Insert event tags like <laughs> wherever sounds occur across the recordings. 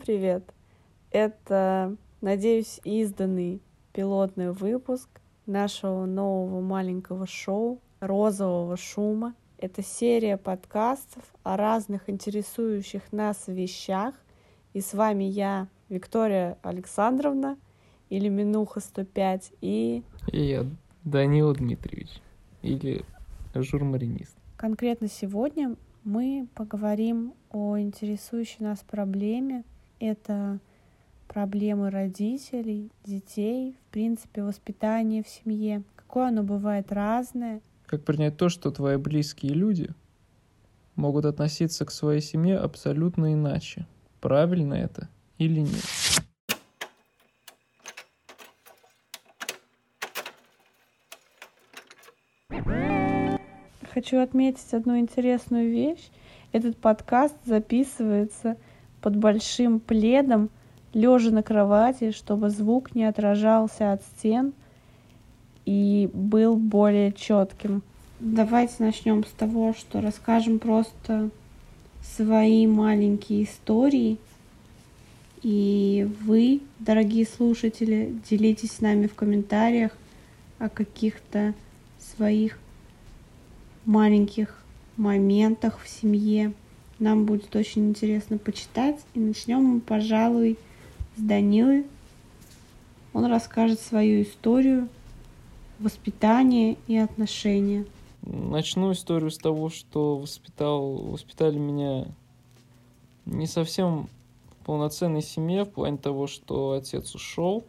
привет! Это, надеюсь, изданный пилотный выпуск нашего нового маленького шоу «Розового шума». Это серия подкастов о разных интересующих нас вещах. И с вами я, Виктория Александровна, или Минуха 105, и... И я, Данила Дмитриевич, или журмаринист. Конкретно сегодня мы поговорим о интересующей нас проблеме. Это проблемы родителей, детей, в принципе, воспитание в семье. Какое оно бывает разное. Как принять то, что твои близкие люди могут относиться к своей семье абсолютно иначе. Правильно это или нет? Хочу отметить одну интересную вещь. Этот подкаст записывается под большим пледом, лежа на кровати, чтобы звук не отражался от стен и был более четким. Давайте начнем с того, что расскажем просто свои маленькие истории. И вы, дорогие слушатели, делитесь с нами в комментариях о каких-то своих маленьких моментах в семье. Нам будет очень интересно почитать. И начнем мы, пожалуй, с Данилы. Он расскажет свою историю воспитания и отношения. Начну историю с того, что воспитал, воспитали меня не совсем в полноценной семье, в плане того, что отец ушел,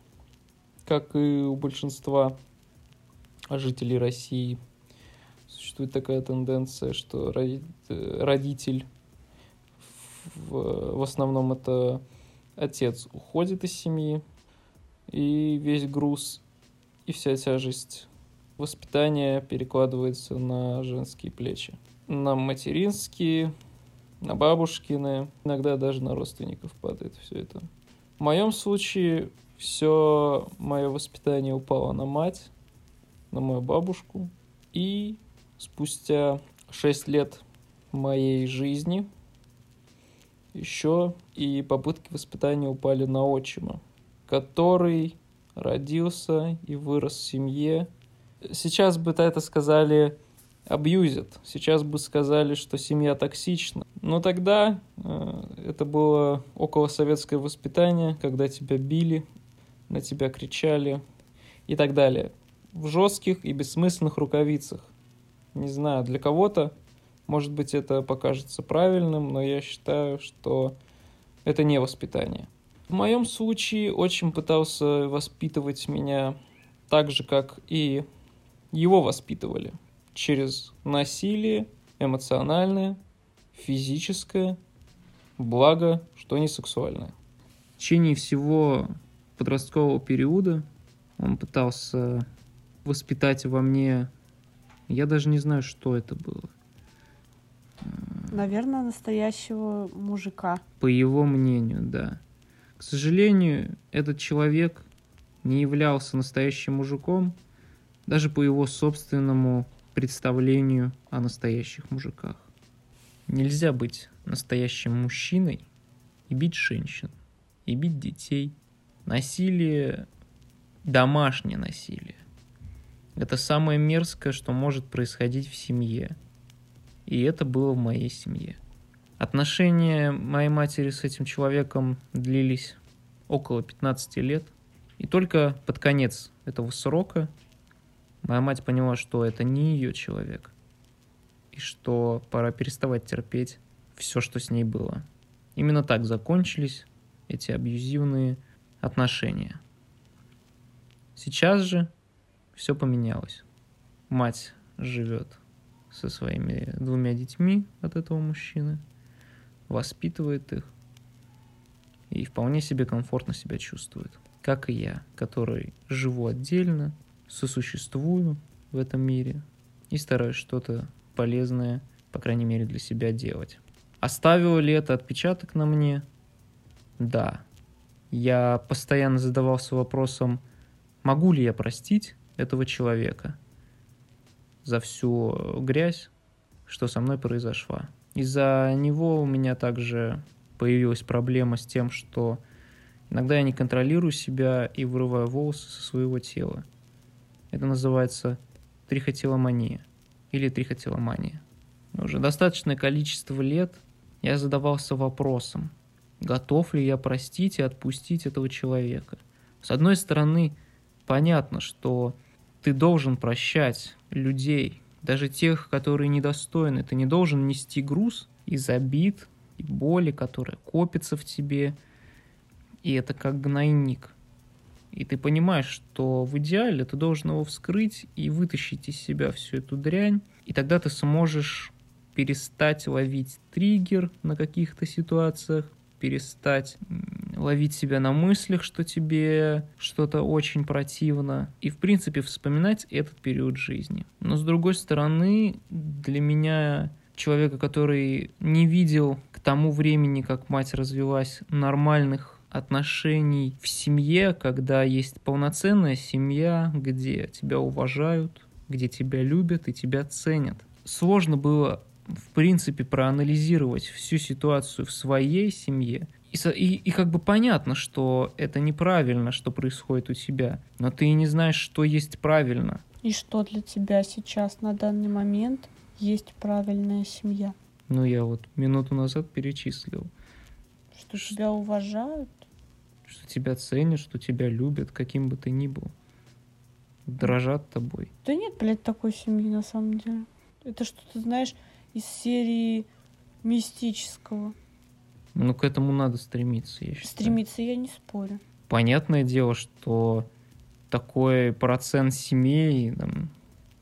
как и у большинства жителей России – существует такая тенденция, что родитель, в, в основном это отец, уходит из семьи, и весь груз и вся тяжесть воспитания перекладывается на женские плечи. На материнские, на бабушкины, иногда даже на родственников падает все это. В моем случае все мое воспитание упало на мать, на мою бабушку и спустя 6 лет моей жизни еще и попытки воспитания упали на отчима, который родился и вырос в семье. Сейчас бы это сказали абьюзят. Сейчас бы сказали, что семья токсична. Но тогда э, это было около советское воспитание, когда тебя били, на тебя кричали и так далее. В жестких и бессмысленных рукавицах. Не знаю, для кого-то, может быть, это покажется правильным, но я считаю, что это не воспитание. В моем случае отчим пытался воспитывать меня так же, как и его воспитывали. Через насилие, эмоциональное, физическое, благо, что не сексуальное. В течение всего подросткового периода он пытался воспитать во мне я даже не знаю, что это было. Наверное, настоящего мужика. По его мнению, да. К сожалению, этот человек не являлся настоящим мужиком, даже по его собственному представлению о настоящих мужиках. Нельзя быть настоящим мужчиной и бить женщин, и бить детей. Насилие, домашнее насилие, это самое мерзкое, что может происходить в семье. И это было в моей семье. Отношения моей матери с этим человеком длились около 15 лет. И только под конец этого срока моя мать поняла, что это не ее человек. И что пора переставать терпеть все, что с ней было. Именно так закончились эти абьюзивные отношения. Сейчас же все поменялось. Мать живет со своими двумя детьми от этого мужчины, воспитывает их и вполне себе комфортно себя чувствует. Как и я, который живу отдельно, сосуществую в этом мире и стараюсь что-то полезное, по крайней мере, для себя делать. Оставило ли это отпечаток на мне? Да. Я постоянно задавался вопросом, могу ли я простить этого человека за всю грязь, что со мной произошла. Из-за него у меня также появилась проблема с тем, что иногда я не контролирую себя и вырываю волосы со своего тела. Это называется трихотиломания или трихотиломания. Уже достаточное количество лет я задавался вопросом, готов ли я простить и отпустить этого человека. С одной стороны, понятно, что ты должен прощать людей, даже тех, которые недостойны. Ты не должен нести груз из обид и боли, которая копится в тебе. И это как гнойник. И ты понимаешь, что в идеале ты должен его вскрыть и вытащить из себя всю эту дрянь. И тогда ты сможешь перестать ловить триггер на каких-то ситуациях, перестать ловить себя на мыслях, что тебе что-то очень противно, и, в принципе, вспоминать этот период жизни. Но, с другой стороны, для меня, человека, который не видел к тому времени, как мать развелась, нормальных отношений в семье, когда есть полноценная семья, где тебя уважают, где тебя любят и тебя ценят. Сложно было в принципе, проанализировать всю ситуацию в своей семье, и, и, и как бы понятно, что это неправильно, что происходит у тебя, но ты и не знаешь, что есть правильно. И что для тебя сейчас на данный момент есть правильная семья? Ну, я вот минуту назад перечислил. Что, что тебя уважают? Что тебя ценят, что тебя любят, каким бы ты ни был. Дрожат тобой. Да нет, блядь, такой семьи на самом деле. Это что-то, знаешь, из серии мистического. Ну, к этому надо стремиться, я считаю. Стремиться я не спорю. Понятное дело, что такой процент семей, там,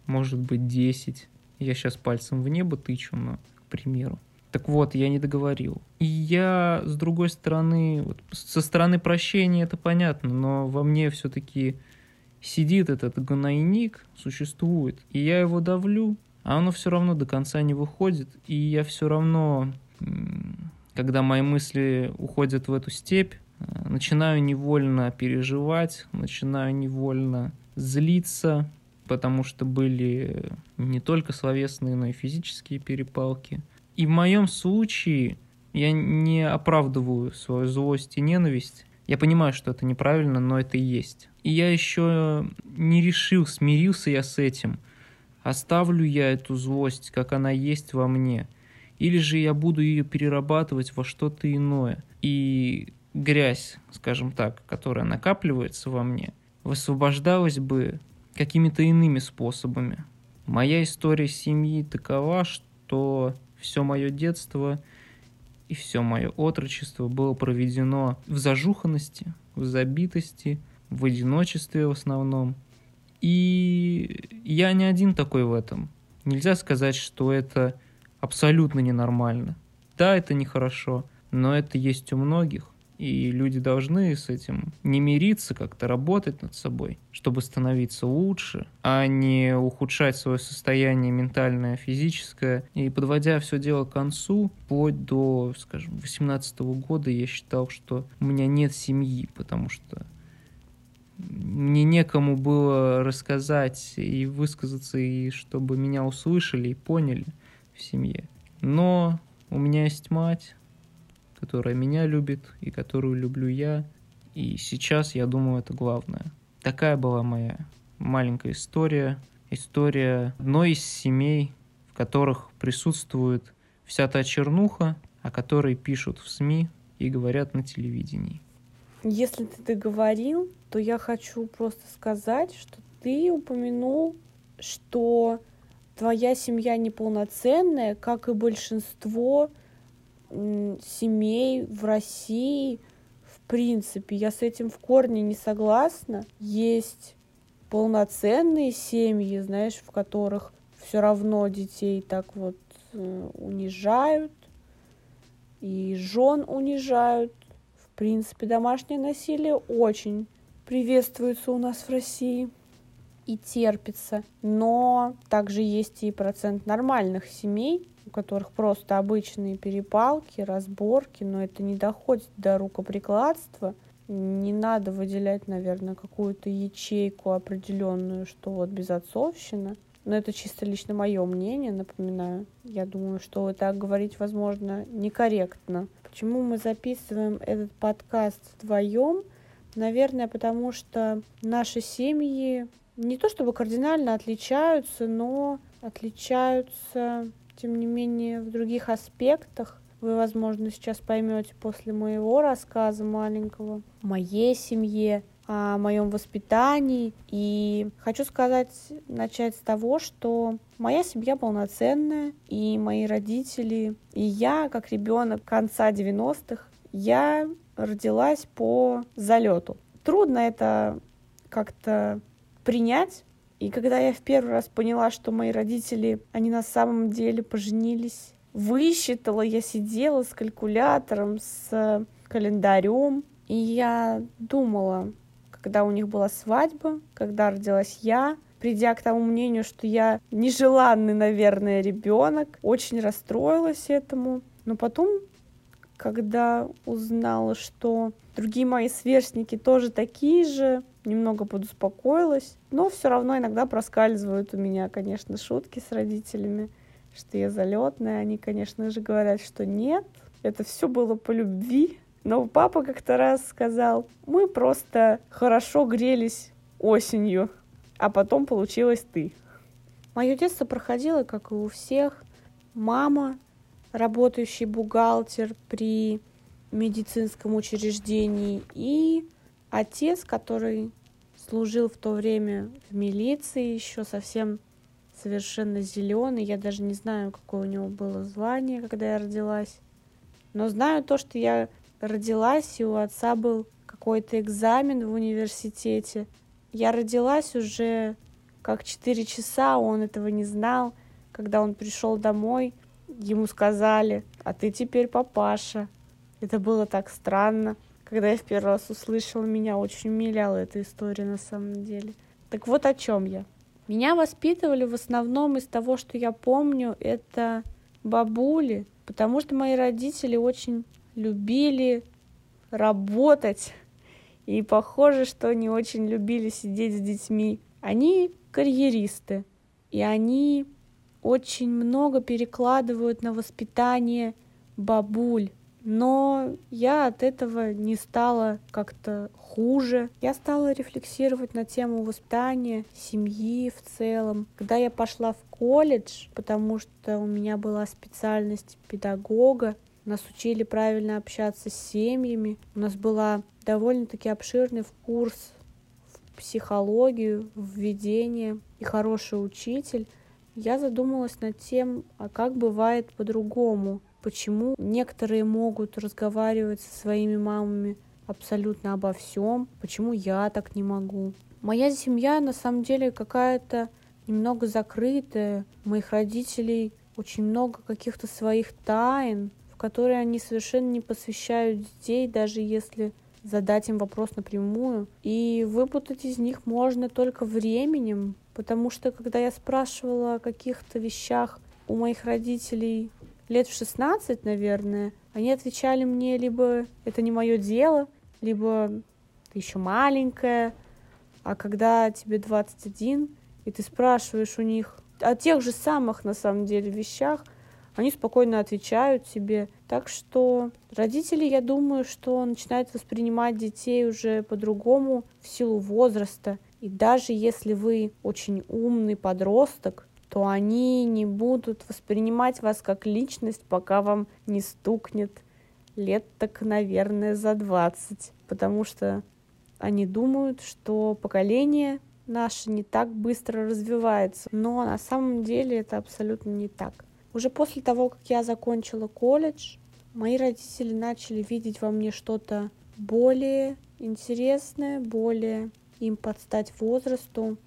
может быть, 10. Я сейчас пальцем в небо тычу, но, к примеру. Так вот, я не договорил. И я, с другой стороны, вот, со стороны прощения это понятно, но во мне все-таки сидит этот гнойник, существует, и я его давлю, а оно все равно до конца не выходит, и я все равно, когда мои мысли уходят в эту степь, э, начинаю невольно переживать, начинаю невольно злиться, потому что были не только словесные, но и физические перепалки. И в моем случае я не оправдываю свою злость и ненависть. Я понимаю, что это неправильно, но это и есть. И я еще не решил, смирился я с этим – Оставлю я эту злость, как она есть во мне, или же я буду ее перерабатывать во что-то иное. И грязь, скажем так, которая накапливается во мне, высвобождалась бы какими-то иными способами. Моя история семьи такова, что все мое детство и все мое отрочество было проведено в зажуханности, в забитости, в одиночестве в основном – и я не один такой в этом. Нельзя сказать, что это абсолютно ненормально. Да, это нехорошо, но это есть у многих. И люди должны с этим не мириться, как-то работать над собой, чтобы становиться лучше, а не ухудшать свое состояние ментальное, физическое. И подводя все дело к концу, вплоть до, скажем, 18 года я считал, что у меня нет семьи, потому что мне некому было рассказать и высказаться, и чтобы меня услышали и поняли в семье. Но у меня есть мать, которая меня любит и которую люблю я. И сейчас, я думаю, это главное. Такая была моя маленькая история. История одной из семей, в которых присутствует вся та чернуха, о которой пишут в СМИ и говорят на телевидении. Если ты договорил, то я хочу просто сказать, что ты упомянул, что твоя семья неполноценная, как и большинство семей в России. В принципе, я с этим в корне не согласна. Есть полноценные семьи, знаешь, в которых все равно детей так вот э, унижают, и жен унижают, принципе, домашнее насилие очень приветствуется у нас в России и терпится. Но также есть и процент нормальных семей, у которых просто обычные перепалки, разборки, но это не доходит до рукоприкладства. Не надо выделять, наверное, какую-то ячейку определенную, что вот безотцовщина. Но это чисто лично мое мнение, напоминаю. Я думаю, что так говорить, возможно, некорректно Почему мы записываем этот подкаст вдвоем? Наверное, потому что наши семьи не то чтобы кардинально отличаются, но отличаются, тем не менее, в других аспектах. Вы, возможно, сейчас поймете после моего рассказа маленького о моей семье, о моем воспитании. И хочу сказать, начать с того, что моя семья полноценная, и мои родители, и я, как ребенок конца 90-х, я родилась по залету. Трудно это как-то принять. И когда я в первый раз поняла, что мои родители, они на самом деле поженились, высчитала, я сидела с калькулятором, с календарем, и я думала, когда у них была свадьба, когда родилась я, придя к тому мнению, что я нежеланный, наверное, ребенок, очень расстроилась этому. Но потом, когда узнала, что другие мои сверстники тоже такие же, немного подуспокоилась. Но все равно иногда проскальзывают у меня, конечно, шутки с родителями, что я залетная. Они, конечно же, говорят, что нет, это все было по любви. Но папа как-то раз сказал, мы просто хорошо грелись осенью, а потом получилось ты. Мое детство проходило, как и у всех. Мама, работающий бухгалтер при медицинском учреждении, и отец, который служил в то время в милиции, еще совсем совершенно зеленый. Я даже не знаю, какое у него было звание, когда я родилась. Но знаю то, что я родилась, и у отца был какой-то экзамен в университете. Я родилась уже как 4 часа, он этого не знал. Когда он пришел домой, ему сказали, а ты теперь папаша. Это было так странно. Когда я в первый раз услышала, меня очень умиляла эта история на самом деле. Так вот о чем я. Меня воспитывали в основном из того, что я помню, это бабули, потому что мои родители очень любили работать. И похоже, что они очень любили сидеть с детьми. Они карьеристы, и они очень много перекладывают на воспитание бабуль. Но я от этого не стала как-то хуже. Я стала рефлексировать на тему воспитания, семьи в целом. Когда я пошла в колледж, потому что у меня была специальность педагога, нас учили правильно общаться с семьями. У нас была довольно-таки обширный курс в психологию, введение и хороший учитель. Я задумалась над тем, а как бывает по-другому почему некоторые могут разговаривать со своими мамами абсолютно обо всем, почему я так не могу. Моя семья на самом деле какая-то немного закрытая. У моих родителей очень много каких-то своих тайн, в которые они совершенно не посвящают детей, даже если задать им вопрос напрямую. И выпутать из них можно только временем, потому что когда я спрашивала о каких-то вещах у моих родителей лет в 16, наверное, они отвечали мне либо это не мое дело, либо ты еще маленькая, а когда тебе 21, и ты спрашиваешь у них о тех же самых, на самом деле, вещах, они спокойно отвечают тебе. Так что родители, я думаю, что начинают воспринимать детей уже по-другому в силу возраста. И даже если вы очень умный подросток, то они не будут воспринимать вас как личность, пока вам не стукнет лет так, наверное, за 20. Потому что они думают, что поколение наше не так быстро развивается. Но на самом деле это абсолютно не так. Уже после того, как я закончила колледж, мои родители начали видеть во мне что-то более интересное, более им подстать возрасту,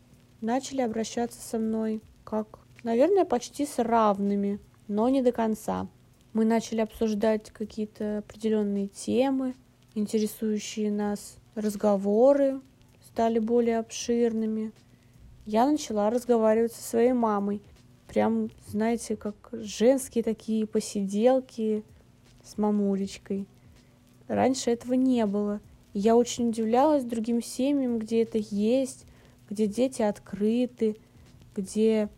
начали обращаться со мной как, наверное, почти с равными, но не до конца. Мы начали обсуждать какие-то определенные темы, интересующие нас разговоры стали более обширными. Я начала разговаривать со своей мамой. Прям, знаете, как женские такие посиделки с мамулечкой. Раньше этого не было. Я очень удивлялась другим семьям, где это есть, где дети открыты, где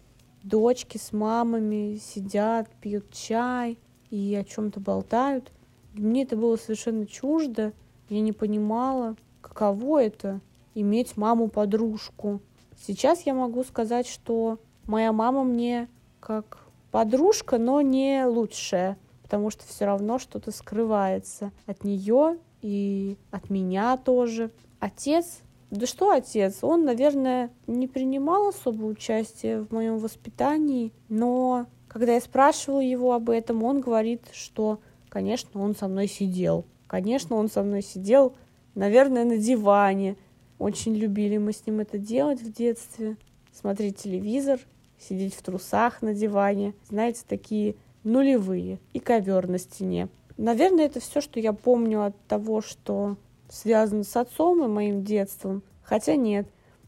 дочки с мамами сидят, пьют чай и о чем-то болтают. Мне это было совершенно чуждо. Я не понимала, каково это иметь маму-подружку. Сейчас я могу сказать, что моя мама мне как подружка, но не лучшая, потому что все равно что-то скрывается от нее и от меня тоже. Отец, да что отец, он, наверное, не принимал особо участие в моем воспитании, но когда я спрашивала его об этом, он говорит, что, конечно, он со мной сидел. Конечно, он со мной сидел, наверное, на диване. Очень любили мы с ним это делать в детстве. Смотреть телевизор, сидеть в трусах на диване. Знаете, такие нулевые. И ковер на стене. Наверное, это все, что я помню от того, что связано с отцом и моим детством. Хотя нет.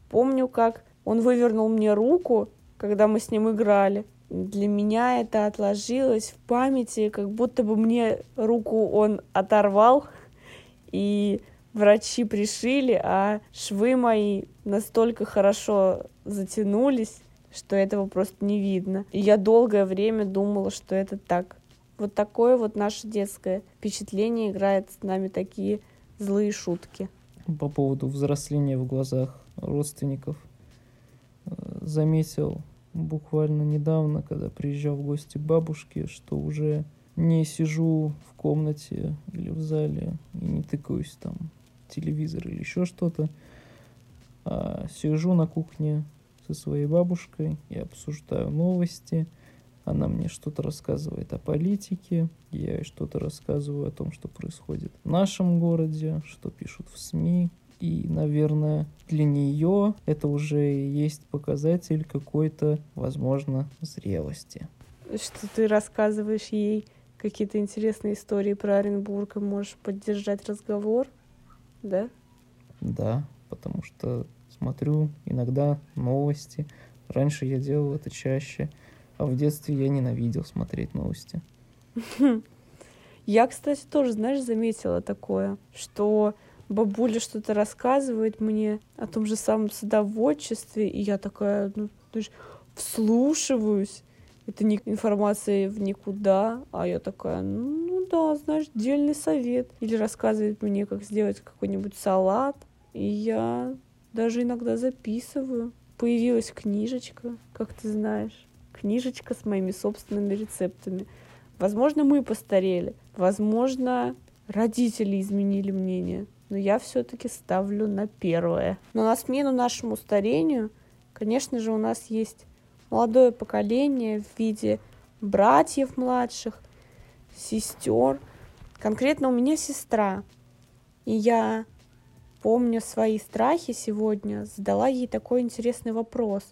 Помню, как он вывернул мне руку, когда мы с ним играли. Для меня это отложилось в памяти, как будто бы мне руку он оторвал, и врачи пришили, а швы мои настолько хорошо затянулись, что этого просто не видно. И я долгое время думала, что это так. Вот такое вот наше детское впечатление играет с нами такие злые шутки. По поводу взросления в глазах родственников э, заметил буквально недавно, когда приезжал в гости к бабушке, что уже не сижу в комнате или в зале и не тыкаюсь там телевизор или еще что-то, а сижу на кухне со своей бабушкой и обсуждаю новости. Она мне что-то рассказывает о политике, я ей что-то рассказываю о том, что происходит в нашем городе, что пишут в СМИ, и, наверное, для нее это уже есть показатель какой-то, возможно, зрелости. Что ты рассказываешь ей какие-то интересные истории про Оренбург и можешь поддержать разговор, да? Да, потому что смотрю иногда новости. Раньше я делал это чаще, а в детстве я ненавидел смотреть новости. Я, кстати, тоже, знаешь, заметила такое, что бабуля что-то рассказывает мне о том же самом садоводчестве, и я такая, ну, знаешь, вслушиваюсь. Это не информация в никуда, а я такая, ну да, знаешь, дельный совет. Или рассказывает мне, как сделать какой-нибудь салат. И я даже иногда записываю. Появилась книжечка, как ты знаешь. Книжечка с моими собственными рецептами. Возможно, мы постарели. Возможно, родители изменили мнение но я все-таки ставлю на первое. Но на смену нашему старению, конечно же, у нас есть молодое поколение в виде братьев младших, сестер. Конкретно у меня сестра. И я, помню свои страхи сегодня, задала ей такой интересный вопрос.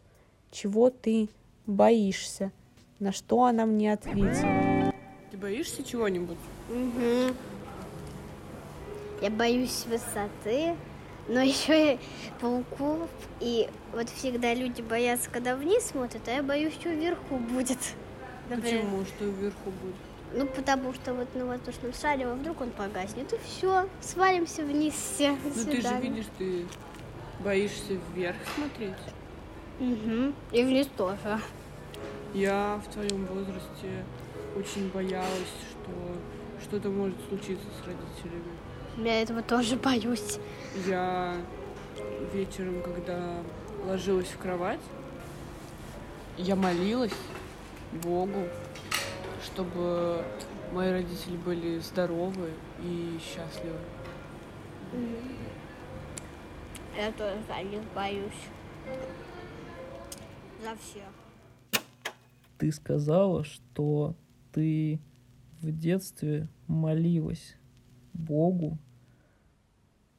Чего ты боишься? На что она мне ответила. Ты боишься чего-нибудь? Угу. Я боюсь высоты, но <laughs> еще и пауков. И вот всегда люди боятся, когда вниз смотрят, а я боюсь, что вверху будет. Например. Почему? Что вверху будет? Ну, потому что вот на воздушном шаре, а вдруг он погаснет, и все, свалимся вниз все. Ну, ты же видишь, ты боишься вверх смотреть. Угу. И вниз тоже. Я в твоем возрасте очень боялась, что что-то может случиться с родителями. Я этого тоже боюсь. Я вечером, когда ложилась в кровать, я молилась Богу, чтобы мои родители были здоровы и счастливы. Я тоже за них боюсь. За всех. Ты сказала, что ты в детстве молилась Богу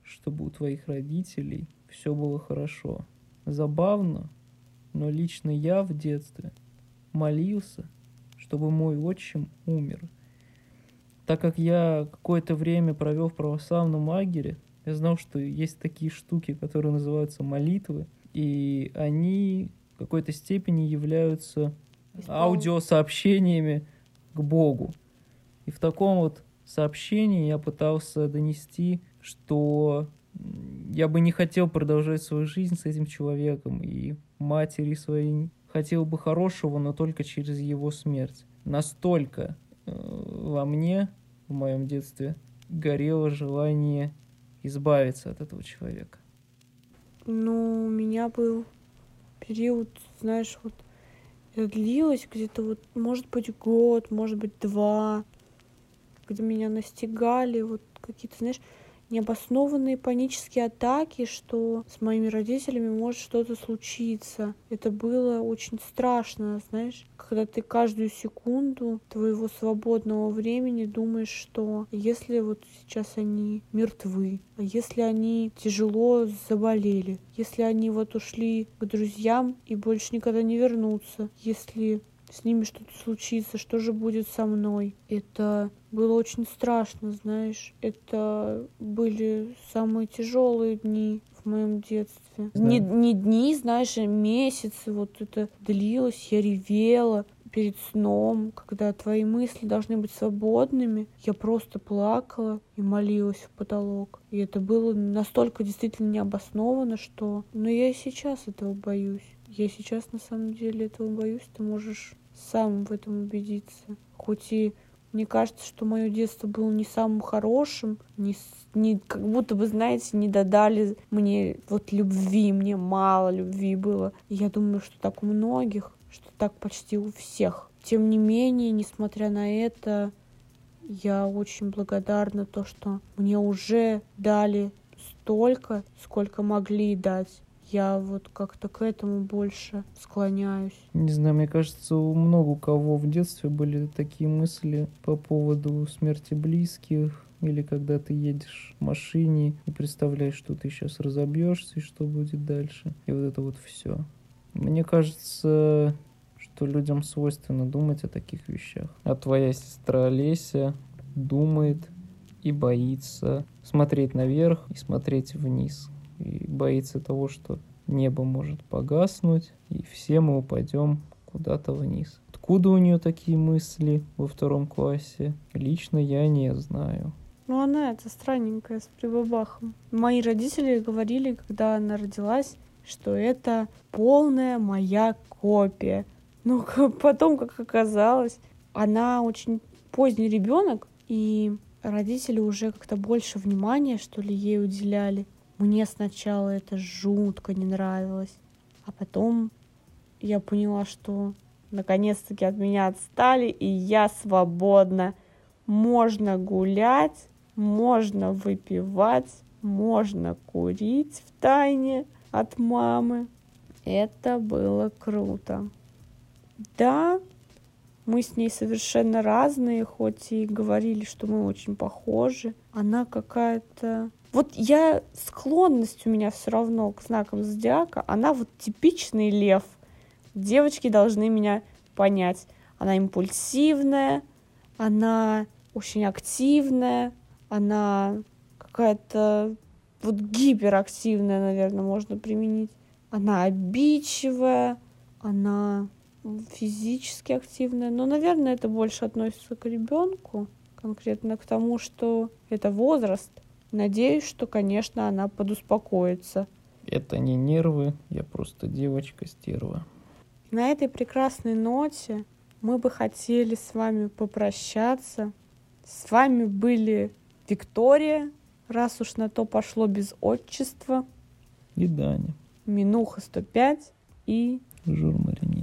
чтобы у твоих родителей все было хорошо. Забавно, но лично я в детстве молился, чтобы мой отчим умер. Так как я какое-то время провел в православном лагере, я знал, что есть такие штуки, которые называются молитвы, и они в какой-то степени являются аудиосообщениями к Богу. И в таком вот сообщении я пытался донести что я бы не хотел продолжать свою жизнь с этим человеком, и матери своей хотел бы хорошего, но только через его смерть. Настолько э, во мне в моем детстве горело желание избавиться от этого человека. Ну, у меня был период, знаешь, вот это длилось где-то вот, может быть, год, может быть, два, когда меня настигали вот какие-то, знаешь, необоснованные панические атаки, что с моими родителями может что-то случиться. Это было очень страшно, знаешь, когда ты каждую секунду твоего свободного времени думаешь, что если вот сейчас они мертвы, а если они тяжело заболели, если они вот ушли к друзьям и больше никогда не вернутся, если с ними что-то случится, что же будет со мной. Это было очень страшно, знаешь. Это были самые тяжелые дни в моем детстве. Да. Не, не дни, знаешь, а месяцы. Вот это длилось, я ревела перед сном, когда твои мысли должны быть свободными. Я просто плакала и молилась в потолок. И это было настолько действительно необоснованно, что... Но я и сейчас этого боюсь. Я сейчас на самом деле этого боюсь, ты можешь сам в этом убедиться. Хоть и мне кажется, что мое детство было не самым хорошим, не, не, как будто бы, знаете, не додали мне вот любви, мне мало любви было. Я думаю, что так у многих, что так почти у всех. Тем не менее, несмотря на это, я очень благодарна то, что мне уже дали столько, сколько могли дать я вот как-то к этому больше склоняюсь. Не знаю, мне кажется, у много у кого в детстве были такие мысли по поводу смерти близких, или когда ты едешь в машине и представляешь, что ты сейчас разобьешься и что будет дальше. И вот это вот все. Мне кажется, что людям свойственно думать о таких вещах. А твоя сестра Олеся думает и боится смотреть наверх и смотреть вниз и боится того, что небо может погаснуть, и все мы упадем куда-то вниз. Откуда у нее такие мысли во втором классе? Лично я не знаю. Ну, она это странненькая, с прибабахом. Мои родители говорили, когда она родилась, что это полная моя копия. Но <laughs> потом, как оказалось, она очень поздний ребенок, и родители уже как-то больше внимания, что ли, ей уделяли. Мне сначала это жутко не нравилось, а потом я поняла, что наконец-таки от меня отстали, и я свободна. Можно гулять, можно выпивать, можно курить в тайне от мамы. Это было круто. Да, мы с ней совершенно разные, хоть и говорили, что мы очень похожи. Она какая-то вот я, склонность у меня все равно к знакам зодиака, она вот типичный лев. Девочки должны меня понять. Она импульсивная, она очень активная, она какая-то вот гиперактивная, наверное, можно применить. Она обидчивая, она физически активная. Но, наверное, это больше относится к ребенку, конкретно к тому, что это возраст – Надеюсь, что, конечно, она подуспокоится. Это не нервы, я просто девочка-стерва. На этой прекрасной ноте мы бы хотели с вами попрощаться. С вами были Виктория, раз уж на то пошло без отчества. И Даня. Минуха 105 и... Журмаринист.